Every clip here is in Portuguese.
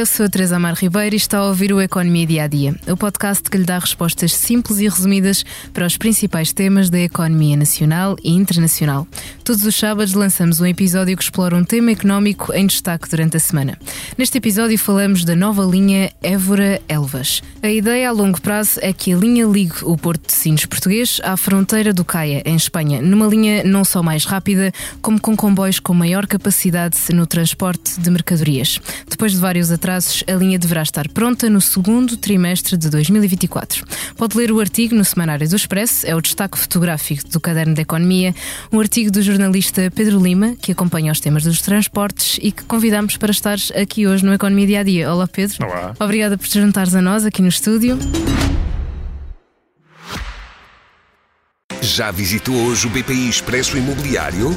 eu sou a Teresa Amar Ribeiro e está a ouvir o Economia Dia a Dia, o podcast que lhe dá respostas simples e resumidas para os principais temas da economia nacional e internacional. Todos os sábados lançamos um episódio que explora um tema económico em destaque durante a semana. Neste episódio falamos da nova linha Évora-Elvas. A ideia a longo prazo é que a linha ligue o Porto de Sines português à fronteira do Caia, em Espanha, numa linha não só mais rápida, como com comboios com maior capacidade no transporte de mercadorias. Depois de vários atrasos, a linha deverá estar pronta no segundo trimestre de 2024. Pode ler o artigo no Semanário do Expresso, é o destaque fotográfico do Caderno de Economia, um artigo do jornalista Pedro Lima, que acompanha os temas dos transportes e que convidamos para estar aqui hoje no Economia Dia a Dia. Olá, Pedro. Olá. Obrigada por te juntares a nós aqui no estúdio. Já visitou hoje o BPI Expresso Imobiliário?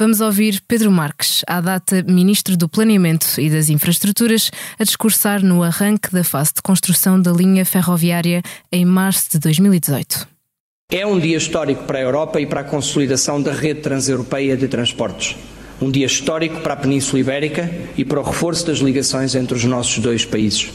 Vamos ouvir Pedro Marques, à data Ministro do Planeamento e das Infraestruturas, a discursar no arranque da fase de construção da linha ferroviária em março de 2018. É um dia histórico para a Europa e para a consolidação da rede transeuropeia de transportes. Um dia histórico para a Península Ibérica e para o reforço das ligações entre os nossos dois países.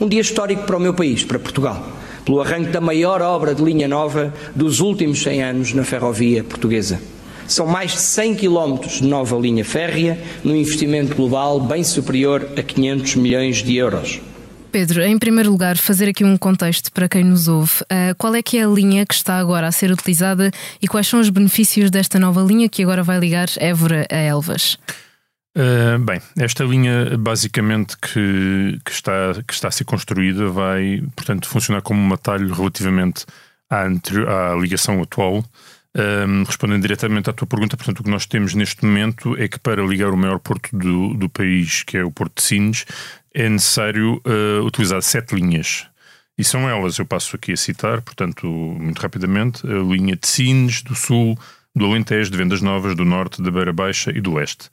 Um dia histórico para o meu país, para Portugal, pelo arranque da maior obra de linha nova dos últimos 100 anos na ferrovia portuguesa. São mais de 100 quilómetros de nova linha férrea, num investimento global bem superior a 500 milhões de euros. Pedro, em primeiro lugar, fazer aqui um contexto para quem nos ouve. Uh, qual é que é a linha que está agora a ser utilizada e quais são os benefícios desta nova linha que agora vai ligar Évora a Elvas? Uh, bem, esta linha basicamente que, que, está, que está a ser construída vai, portanto, funcionar como um atalho relativamente à, à ligação atual um, respondendo diretamente à tua pergunta, portanto, o que nós temos neste momento é que para ligar o maior porto do, do país, que é o Porto de Sines, é necessário uh, utilizar sete linhas. E são elas, eu passo aqui a citar, portanto, muito rapidamente, a linha de Sines, do Sul, do Alentejo, de Vendas Novas, do Norte, da Beira Baixa e do Oeste.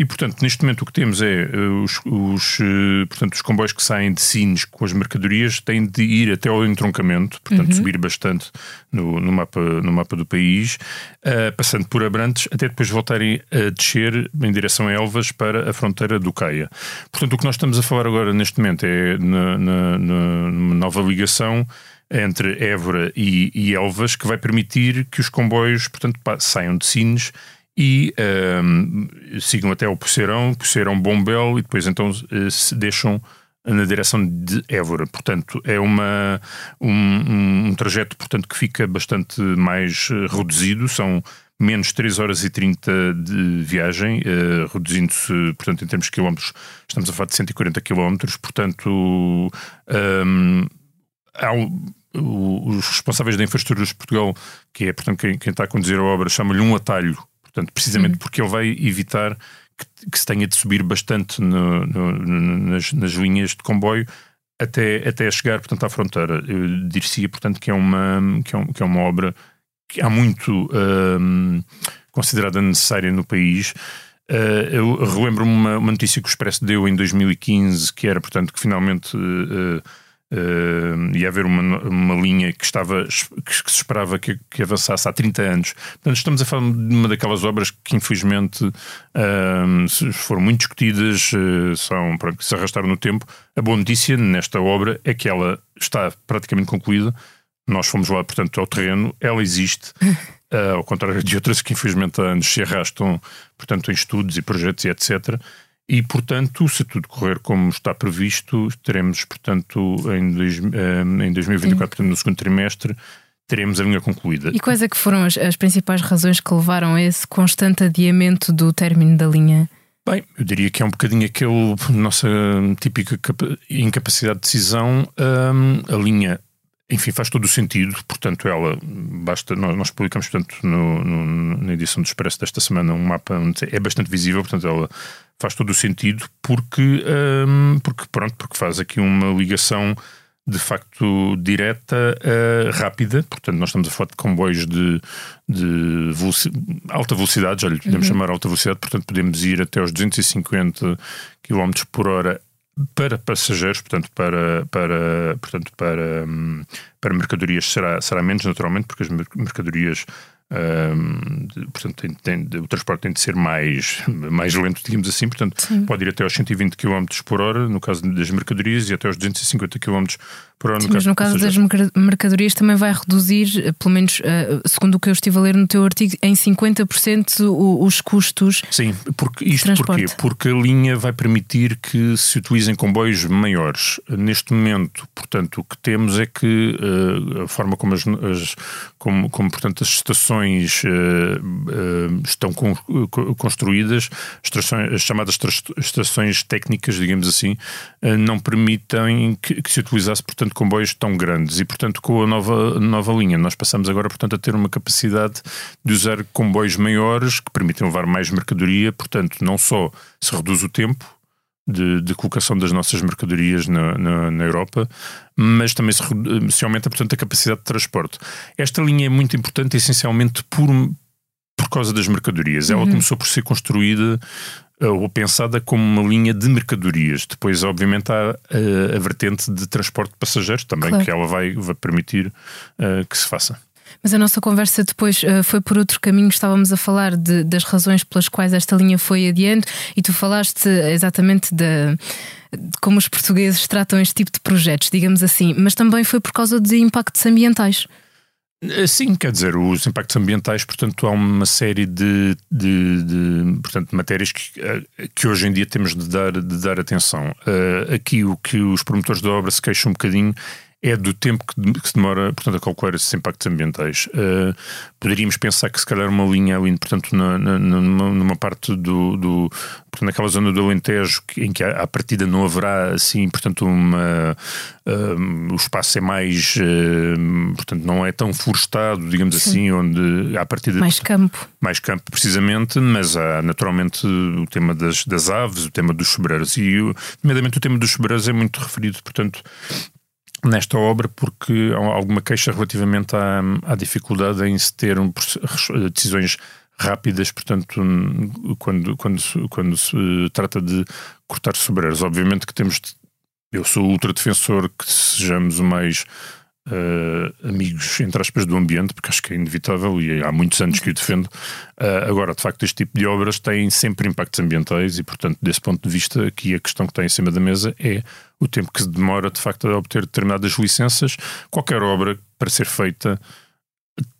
E, portanto, neste momento o que temos é uh, os, os, uh, portanto, os comboios que saem de Sines com as mercadorias têm de ir até ao entroncamento, portanto, uhum. subir bastante no, no, mapa, no mapa do país, uh, passando por Abrantes, até depois voltarem a descer em direção a Elvas para a fronteira do Caia. Portanto, o que nós estamos a falar agora neste momento é na, na, na nova ligação entre Évora e, e, Elvas que vai permitir que os comboios, portanto, saiam de Sines e um, sigam até o Poceirão, Poceirão Bombel e depois então eh, se deixam na direção de Évora. Portanto, é uma, um, um, trajeto portanto, que fica bastante mais eh, reduzido, são menos 3 horas e 30 de viagem, uh, reduzindo-se, portanto, em termos de quilómetros, estamos a falar de 140 quilómetros, portanto, um, há os responsáveis da infraestrutura de Portugal, que é, portanto, quem, quem está a conduzir a obra, chamam-lhe um atalho Portanto, precisamente uhum. porque ele vai evitar que, que, se tenha de subir bastante no, no, nas, nas, linhas de comboio até, até chegar, portanto, à fronteira. Eu diria, portanto, que é uma, que é, um, que é uma obra que há muito um, considerada necessária no país. Uh, eu relembro-me uma, uma, notícia que o Expresso deu em 2015, que era, portanto, que finalmente uh, Uh, ia haver uma, uma linha que estava que, se esperava que, que, avançasse há 30 anos. Portanto, estamos a falar de uma daquelas obras que infelizmente uh, foram muito discutidas, uh, são, pronto, se arrastaram no tempo. A boa notícia nesta obra é que ela está praticamente concluída. Nós fomos lá, portanto, ao terreno, ela existe. Uh, ao contrário de outras que infelizmente há anos se arrastam, portanto, em estudos e projetos e etc. E, portanto, se tudo correr como está previsto, teremos, portanto, em, dois, eh, em 2024, no segundo trimestre, teremos a linha concluída. E quais é que foram as, as principais razões que levaram a esse constante adiamento do término da linha? Bem, eu diria que é um bocadinho aquele nossa típica incapacidade de decisão. A linha enfim, faz todo o sentido, portanto, ela basta. Nós, nós publicamos, portanto, no, no, na edição do Expresso desta semana um mapa onde é bastante visível, portanto, ela faz todo o sentido porque, um, porque pronto, porque faz aqui uma ligação de facto direta, uh, rápida, portanto nós estamos a falar de comboios de, de alta velocidade, já lhe podemos uhum. chamar alta velocidade, portanto podemos ir até aos 250 km por hora para passageiros, portanto para, para, portanto, para, hum, para mercadorias será, será menos naturalmente, porque as mercadorias portanto, tem, tem, o transporte tem de ser mais, mais lento, digamos assim, portanto, Sim. pode ir até aos 120 km por hora, no caso das mercadorias, e até aos 250 km por hora. Sim, no mas no caso das mercadorias também vai reduzir, eh, pelo menos uh, segundo o que eu estive a ler no teu artigo, em 50% os custos. Sim, porque isto porquê? Porque a linha vai permitir que se utilizem comboios maiores. Neste momento, portanto, o que temos é que uh, a forma como as, as como, como, portanto, as estações uh, uh, estão con construídas, as chamadas estações técnicas, digamos assim, uh, não permitem que, que, se utilizasse, portanto, comboios tão grandes. E, portanto, com a nova, nova linha, nós passamos agora, portanto, a ter uma capacidade de usar comboios maiores que permitem levar mais mercadoria, portanto, não só se reduz o tempo, de, de, colocação das nossas mercadorias na, na, na Europa, mas também se, se, aumenta, portanto, a capacidade de transporte. Esta linha é muito importante, essencialmente por, por causa das mercadorias. Ela uhum. começou por ser construída eh, ou pensada como uma linha de mercadorias. Depois, obviamente, há a, eh, a vertente de transporte de passageiros também, claro. que ela vai, vai permitir uh, que se faça. Mas a nossa conversa depois uh, foi por outro caminho. Estávamos a falar de, das razões pelas quais esta linha foi adiante e tu falaste exatamente de, como os portugueses tratam este tipo de projetos, digamos assim, mas também foi por causa de impactos ambientais. Eh, sim, quer dizer, os impactos ambientais, portanto, há uma série de, de, de portanto, matérias que, eh, que hoje em dia temos de dar, de dar atenção. Uh, aqui o que os promotores da obra se queixam um bocadinho é do tempo que, se demora, portanto, a calcular esses impactos ambientais. Uh, poderíamos pensar que se calhar uma linha ali, portanto, na, na, numa, numa, parte do, do portanto, naquela zona do Alentejo em que à partida não haverá assim, portanto, uma uh, o espaço é mais, uh, portanto, não é tão florestado, digamos Sim. assim, onde à partida mais campo, mais campo precisamente, mas há naturalmente o tema das, das aves, o tema dos sobreiros e, nomeadamente, o tema dos sobreiros é muito referido, portanto nesta obra porque há alguma queixa relativamente à, à dificuldade em se ter um, decisões rápidas, portanto, quando, quando, quando se trata de cortar sobreiros. Obviamente que temos. Eu sou ultra defensor que sejamos o mais uh, amigos, entre aspas, do ambiente, porque acho que é inevitável e há muitos anos que o defendo. Uh, agora, de facto, este tipo de obras têm sempre impactos ambientais e, portanto, desse ponto de vista, aqui a questão que está em cima da mesa é o tempo que se demora, de facto, a obter determinadas licenças. Qualquer obra, para ser feita,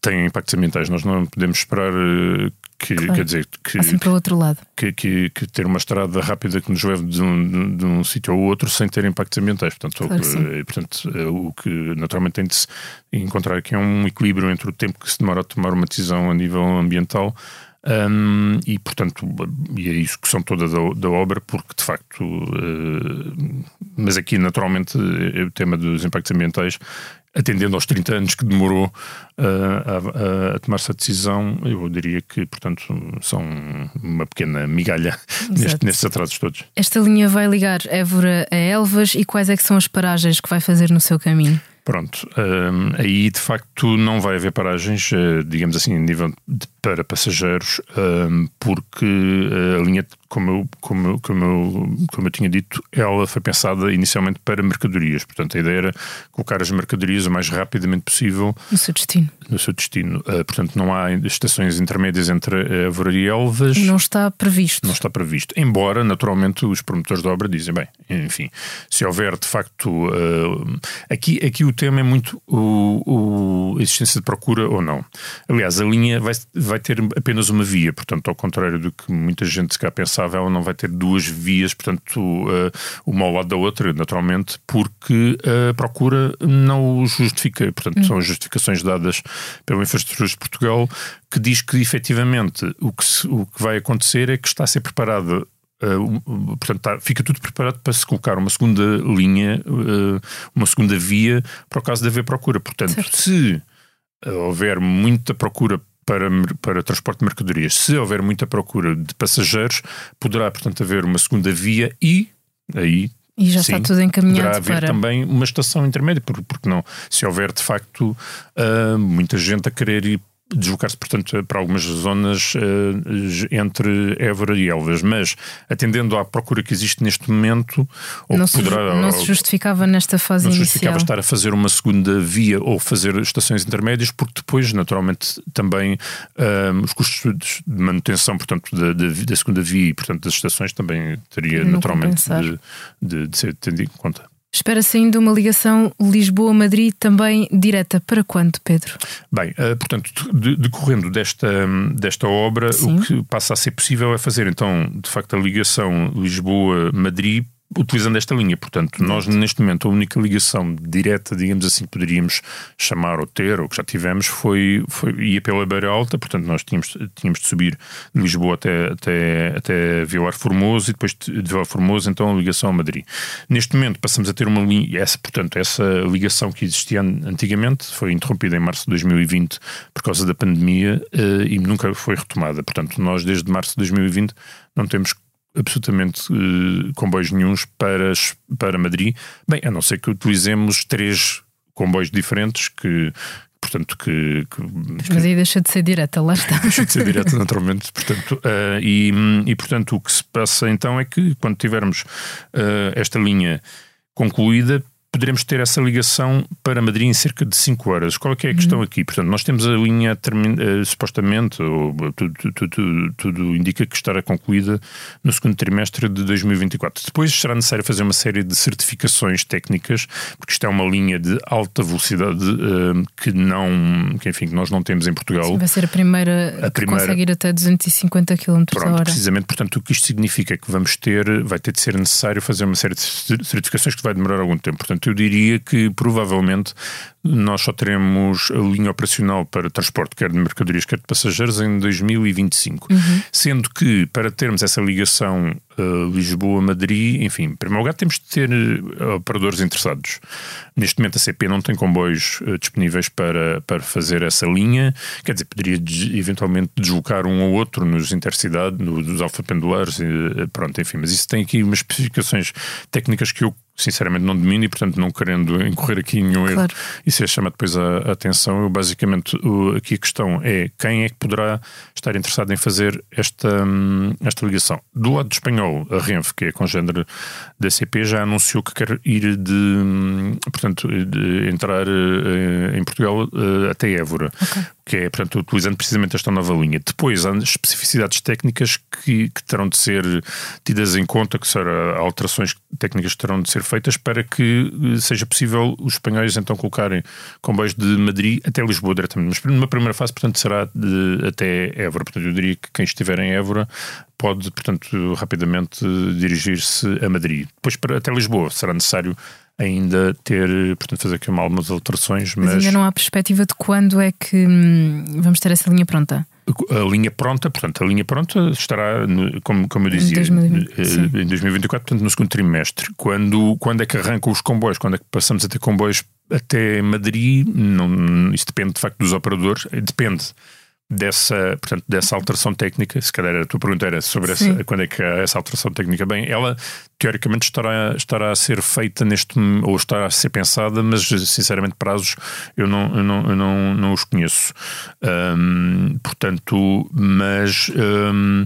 tem impactos ambientais. Nós não podemos esperar uh, que, claro. quer dizer, que, assim para o outro lado. Que, que, que, ter uma estrada rápida que nos leve de um, de um sítio ao outro sem ter impactos ambientais. Portanto, claro o, que, portanto, eh, o que naturalmente tem de se encontrar aqui é um equilíbrio entre o tempo que se demora a tomar uma decisão a nível ambiental. Um, e portanto, e é isso que são toda da, da obra, porque de facto, uh, mas aqui naturalmente é o tema dos impactos ambientais atendendo aos 30 anos que demorou uh, a, a tomar-se a decisão, eu diria que, portanto, são uma pequena migalha neste, nestes atrasos todos. Esta linha vai ligar Évora a Elvas e quais é que são as paragens que vai fazer no seu caminho? Pronto, um, aí de facto não vai haver paragens, digamos assim, nível de, para passageiros, um, porque uh, a linha, como eu, como, eu, como, eu, como eu tinha dito, ela foi pensada inicialmente para mercadorias. Portanto, a ideia era colocar as mercadorias o mais rapidamente possível no seu destino. No seu destino. Uh, portanto, não há estações intermédias entre Évora e Elvas. Não está previsto. Não está previsto. Embora, naturalmente, os promotores da obra dizem, bem, enfim, se houver de facto. aqui, aqui o tema é muito o, o, a existência de procura ou não. Aliás, a linha vai, vai ter apenas uma via, portanto, ao contrário do que muita gente se cá pensava, ela não vai ter duas vias, portanto, uh, uma ao lado da outra, naturalmente, porque a procura não o justifica. Portanto, são as justificações dadas pela Infraestrutura de Portugal que diz que efetivamente o que, se, o que vai acontecer é que está a ser preparada Uh, portanto, tá, fica tudo preparado para se colocar uma segunda linha, uh, uma segunda via, para o caso de haver procura. Portanto, certo. se houver muita procura para, para transporte de mercadorias, se houver muita procura de passageiros, poderá, portanto, haver uma segunda via e aí E já sim, está tudo encaminhado poderá haver para... também uma estação intermédia, porque não? Se houver de facto uh, muita gente a querer ir deslocar-se, portanto, para algumas zonas uh, entre Évora e Elvas, mas atendendo à procura que existe neste momento, ou não, poderá, se, não se justificava nesta fase não inicial. Não se justificava estar a fazer uma segunda via ou fazer estações intermédias, porque depois, naturalmente, também um, os custos de manutenção, portanto, da, da, da, segunda via e, portanto, das estações também teria naturalmente de, de, de ser tendo em conta. Espera-se ainda uma ligação Lisboa-Madrid também direta. Para quando, Pedro? Bem, uh, portanto, decorrendo desta, desta obra, Sim. o que passa a ser possível é fazer então, de facto, a ligação Lisboa-Madrid utilizando esta linha. Portanto, nós neste momento a única ligação direta, digamos assim, que poderíamos chamar ou ter, ou que já tivemos, foi, foi ia pela Beira Alta, portanto nós tínhamos, tínhamos de subir de Lisboa até, até, até Vilar Formoso e depois de Vilar Formoso então a ligação a Madrid. Neste momento passamos a ter uma linha, essa, portanto, essa ligação que existia antigamente foi interrompida em março de 2020 por causa da pandemia uh, e nunca foi retomada. Portanto, nós desde março de 2020 não temos absolutamente uh, comboios nenhums para, para Madrid. Bem, a não ser que utilizemos três comboios diferentes que. Portanto, que, que Mas aí deixa de ser direta, lá está. Deixa de ser direta, naturalmente. Portanto, uh, e, e, portanto, o que se passa então é que quando tivermos uh, esta linha concluída, poderemos ter essa ligação para Madrid em cerca de 5 horas. Qual é, que é a questão uhum. aqui? Portanto, nós temos a linha uh, supostamente, ou, tudo, tudo, tudo, tudo, indica que estará concluída no segundo trimestre de 2024. Depois será necessário fazer uma série de certificações técnicas, porque isto é uma linha de alta velocidade uh, que não, que enfim, que nós não temos em Portugal. Sim, vai ser a primeira a que primeira... consegue ir até 250 km Pronto, hora. Precisamente, portanto, o que isto significa é que vamos ter, vai ter de ser necessário fazer uma série de certificações que vai demorar algum tempo. Portanto, Portanto, eu diria que provavelmente nós só teremos a linha operacional para transporte, quer de mercadorias, quer de passageiros, em 2025. Uhum. Sendo que, para termos essa ligação uh, Lisboa-Madrid, enfim, em primeiro lugar, temos de ter uh, operadores interessados. Neste momento, a CP não tem comboios uh, disponíveis para, para fazer essa linha, quer dizer, poderia eventualmente deslocar um ou outro nos intercidade, no, nos alfa-pendulares, pronto, enfim, mas isso tem aqui umas especificações técnicas que eu sinceramente não domino e, portanto, não querendo incorrer aqui em nenhum claro. erro, isso é chama depois a, a atenção. Eu, basicamente, o, aqui a questão é quem é que poderá estar interessado em fazer esta, hum, esta ligação. Do lado espanhol, a Renfe, que é a congênere da CP, já anunciou que quer ir de, hum, portanto, de entrar uh, em Portugal uh, até Évora. Okay que é, portanto, utilizando precisamente esta nova linha. Depois há especificidades técnicas que, que terão de ser tidas em conta, que serão alterações técnicas que terão de ser feitas para que eh, seja possível os espanhóis então colocarem comboios de Madrid até Lisboa diretamente. Mas numa primeira fase, portanto, será de, até Évora. Portanto, eu diria que quem estiver em Évora pode, portanto, rapidamente dirigir-se a Madrid. Depois, para, até Lisboa, será necessário ainda ter, portanto, fazer aqui algumas alterações. Mas, mas ainda não há perspectiva de quando é que hum, vamos ter essa linha pronta? A linha pronta, portanto, a linha pronta estará, como, como eu dizia, em, 2020, eh, em 2024, portanto, no segundo trimestre. Quando, quando é que arrancam os comboios? Quando é que passamos a ter comboios até Madrid? Não, isso depende, de facto, dos operadores. Depende dessa, portanto, dessa alteração técnica, se calhar a tua pergunta era sobre essa, quando é que essa alteração técnica. Bem, ela teoricamente estará, estará a ser feita neste ou está a ser pensada, mas sinceramente prazos eu não, eu não, eu não, não os conheço. Um, portanto, mas um,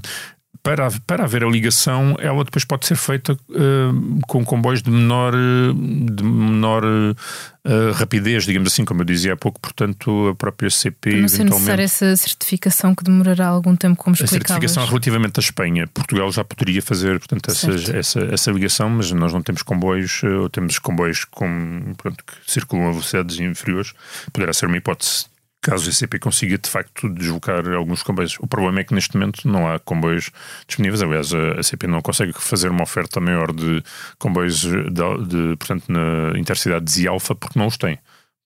para, para haver a ligação, ela depois pode ser feita uh, com comboios de menor, de menor uh, rapidez, digamos assim, como eu dizia há pouco, portanto, a própria CP. Não ser necessária essa certificação que demorará algum tempo, como explicavas. A certificação relativamente à Espanha. Portugal já poderia fazer, portanto, essa, essa, essa, ligação, mas nós não temos comboios, ou temos comboios com, pronto, que circulam a velocidades inferiores. Poderá ser uma hipótese caso a CP consiga de facto deslocar alguns comboios. O problema é que neste momento não há comboios disponíveis. Aliás, a CP não consegue fazer uma oferta maior de comboios de, de portanto, na Intercidades e Alfa porque não os tem.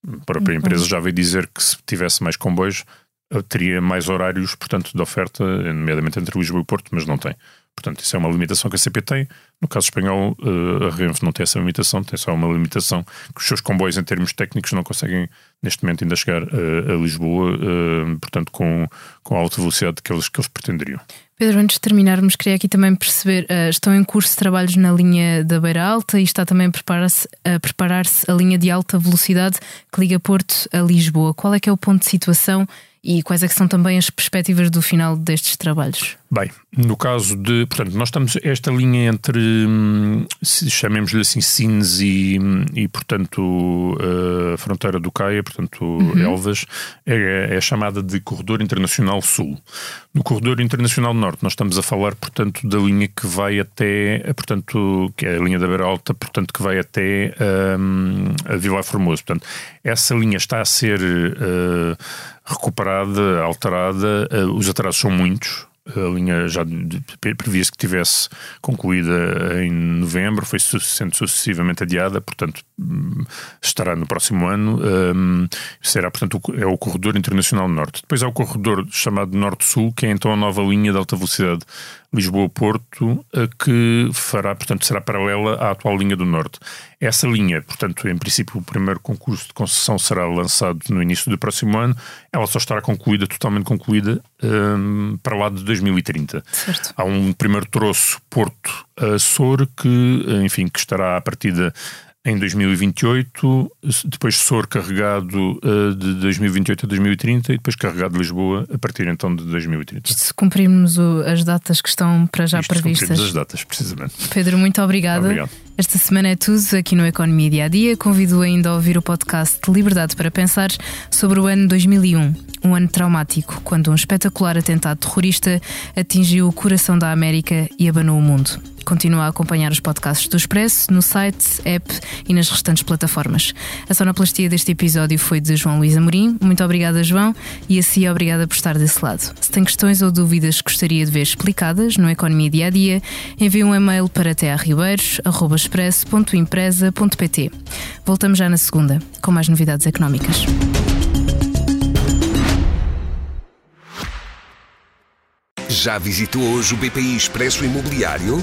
A própria uhum. empresa já veio dizer que se tivesse mais comboios teria mais horários, portanto, de oferta, nomeadamente entre Lisboa e Porto, mas não tem. Portanto, isso é uma limitação que a CP tem. No caso espanhol, eh, a Renfe não tem essa limitação, tem só uma limitação que os seus comboios, em termos técnicos, não conseguem, neste momento, ainda chegar a, a Lisboa, eh, portanto, com, com a alta velocidade que eles, que eles pretenderiam. Pedro, antes de terminarmos, queria aqui também perceber: estão em curso trabalhos na linha da Beira Alta e está também a preparar-se a, preparar a linha de alta velocidade que liga Porto a Lisboa. Qual é que é o ponto de situação e quais é que são também as perspectivas do final destes trabalhos? Bem, no caso de. Portanto, nós estamos. Esta linha entre. Hum, chamemos-lhe assim, Sines e, e portanto, a uh, fronteira do Caia, portanto, uhum. Elvas, é, é, chamada de Corredor Internacional Sul. No Corredor Internacional Norte, nós estamos a falar, portanto, da linha que vai até. Portanto, que é a linha da Beira Alta, portanto, que vai até um, a Vila Formoso. Portanto, essa linha está a ser. Uh, recuperada, alterada, uh, os atrasos são muitos, a linha já previa-se que tivesse concluída em novembro, foi sendo sucessivamente adiada, portanto hum, estará no próximo ano. Um, será, portanto, é o corredor internacional norte. Depois há o corredor chamado norte-sul, que é então a nova linha de alta velocidade Lisboa-Porto, que fará, portanto, será paralela à atual linha do Norte. Essa linha, portanto, em princípio, o primeiro concurso de concessão será lançado no início do próximo ano. Ela só estará concluída, totalmente concluída, um, para lá de 2030. Certo. Há um primeiro troço Porto-Sor que, enfim, que estará a partida em 2028, depois Sor carregado uh, de 2028 a 2030 e depois carregado de Lisboa a partir então de 2030. Se cumprirmos o, as datas que estão para já Isto previstas. Cumprimos as datas, precisamente. Pedro, muito obrigada. Obrigado. Esta semana é tudo aqui no Economia Dia a Dia. Convido ainda a ouvir o podcast Liberdade para Pensar sobre o ano 2001, um ano traumático, quando um espetacular atentado terrorista atingiu o coração da América e abanou o mundo. Continua a acompanhar os podcasts do Expresso no site, app e nas restantes plataformas. A sonoplastia deste episódio foi de João Luís Amorim. Muito obrigada, João, e a si obrigada por estar desse lado. Se tem questões ou dúvidas que gostaria de ver explicadas no Economia Dia a Dia, envie um e-mail para tearribeiros.expresso.empresa.pt. Voltamos já na segunda, com mais novidades económicas. Já visitou hoje o BPI Expresso Imobiliário?